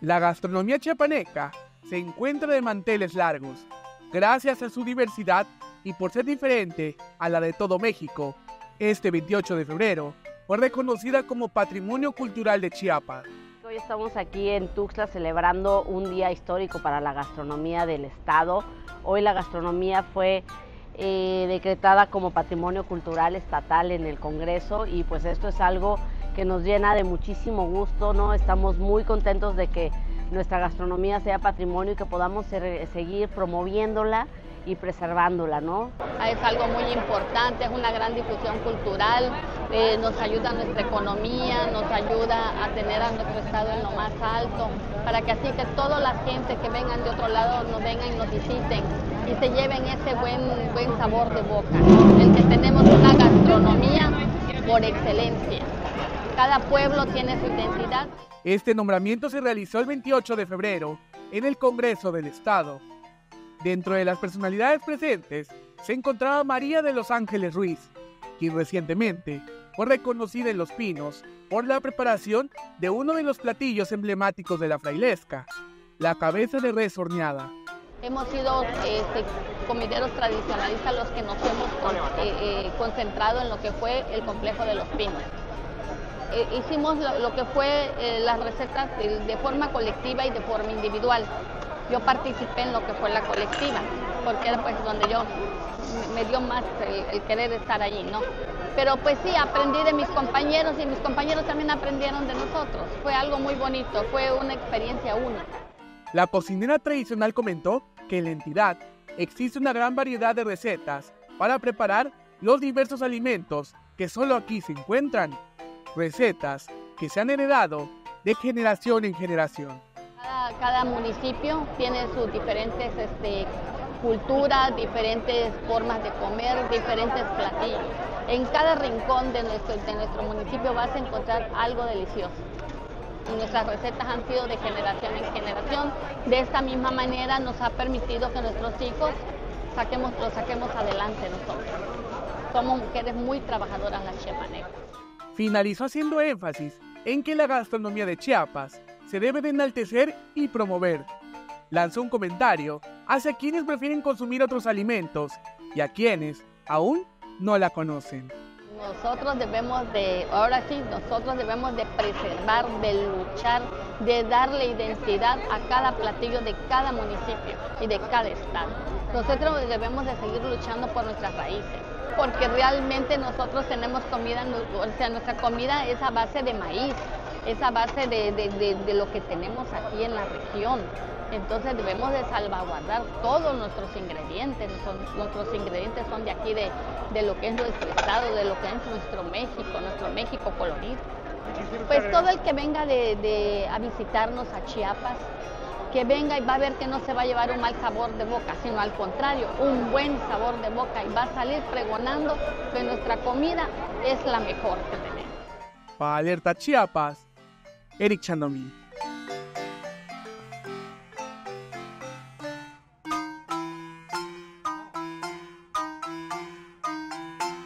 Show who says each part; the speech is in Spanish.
Speaker 1: La gastronomía chiapaneca se encuentra de manteles largos, gracias a su diversidad y por ser diferente a la de todo México. Este 28 de febrero fue reconocida como Patrimonio Cultural de Chiapas.
Speaker 2: Hoy estamos aquí en Tuxtla celebrando un día histórico para la gastronomía del estado. Hoy la gastronomía fue eh, decretada como Patrimonio Cultural Estatal en el Congreso y pues esto es algo que nos llena de muchísimo gusto, ¿no? Estamos muy contentos de que nuestra gastronomía sea patrimonio y que podamos seguir promoviéndola y preservándola, ¿no?
Speaker 3: Es algo muy importante, es una gran difusión cultural, eh, nos ayuda a nuestra economía, nos ayuda a tener a nuestro estado en lo más alto, para que así que toda la gente que vengan de otro lado nos vengan y nos visiten y se lleven ese buen, buen sabor de boca, el que tenemos una gastronomía por excelencia. Cada pueblo tiene su identidad.
Speaker 1: Este nombramiento se realizó el 28 de febrero en el Congreso del Estado. Dentro de las personalidades presentes se encontraba María de los Ángeles Ruiz, quien recientemente fue reconocida en Los Pinos por la preparación de uno de los platillos emblemáticos de la frailesca, la cabeza de res horneada.
Speaker 3: Hemos sido este, comideros tradicionalistas los que nos hemos eh, eh, concentrado en lo que fue el complejo de Los Pinos. Eh, hicimos lo, que fue eh, las recetas de, forma colectiva y de forma individual. Yo participé en lo que fue la colectiva, porque era pues donde yo me dio más el, querer estar allí, ¿no? Pero pues sí, aprendí de mis compañeros y mis compañeros también aprendieron de nosotros. Fue algo muy bonito, fue una experiencia única.
Speaker 1: La cocinera tradicional comentó que en la entidad existe una gran variedad de recetas para preparar los diversos alimentos que solo aquí se encuentran recetas que se han heredado de generación en generación.
Speaker 3: Cada, municipio tiene sus diferentes este, culturas, diferentes formas de comer, diferentes platillos. En cada rincón de nuestro, de nuestro municipio vas a encontrar algo delicioso. Nuestras recetas han sido de generación en generación. De esta misma manera nos ha permitido que nuestros hijos saquemos, lo saquemos adelante nosotros. Somos mujeres muy trabajadoras las chemanecas
Speaker 1: finalizó haciendo énfasis en que la gastronomía de Chiapas se debe de enaltecer y promover. Lanzó un comentario hacia quienes prefieren consumir otros alimentos y a quienes aún no la conocen.
Speaker 3: Nosotros debemos de, ahora sí, nosotros debemos de preservar, de luchar, de darle identidad a cada platillo de cada municipio y de cada estado. Nosotros debemos de seguir luchando por nuestras raíces porque realmente nosotros tenemos comida, o sea, nuestra comida es a base de maíz, es a base de, lo que tenemos aquí en la región. Entonces debemos de salvaguardar todos nuestros ingredientes, nuestros ingredientes son de aquí, de, lo que es nuestro estado, de lo que es nuestro México, nuestro México colorido. Pues todo el que venga a visitarnos a Chiapas, que venga y va a ver que no se va a llevar un mal sabor de boca, sino al contrario, un buen sabor de boca y va a salir pregonando que nuestra comida es la mejor que tenemos.
Speaker 1: Para Alerta Chiapas, Eric Chandomí.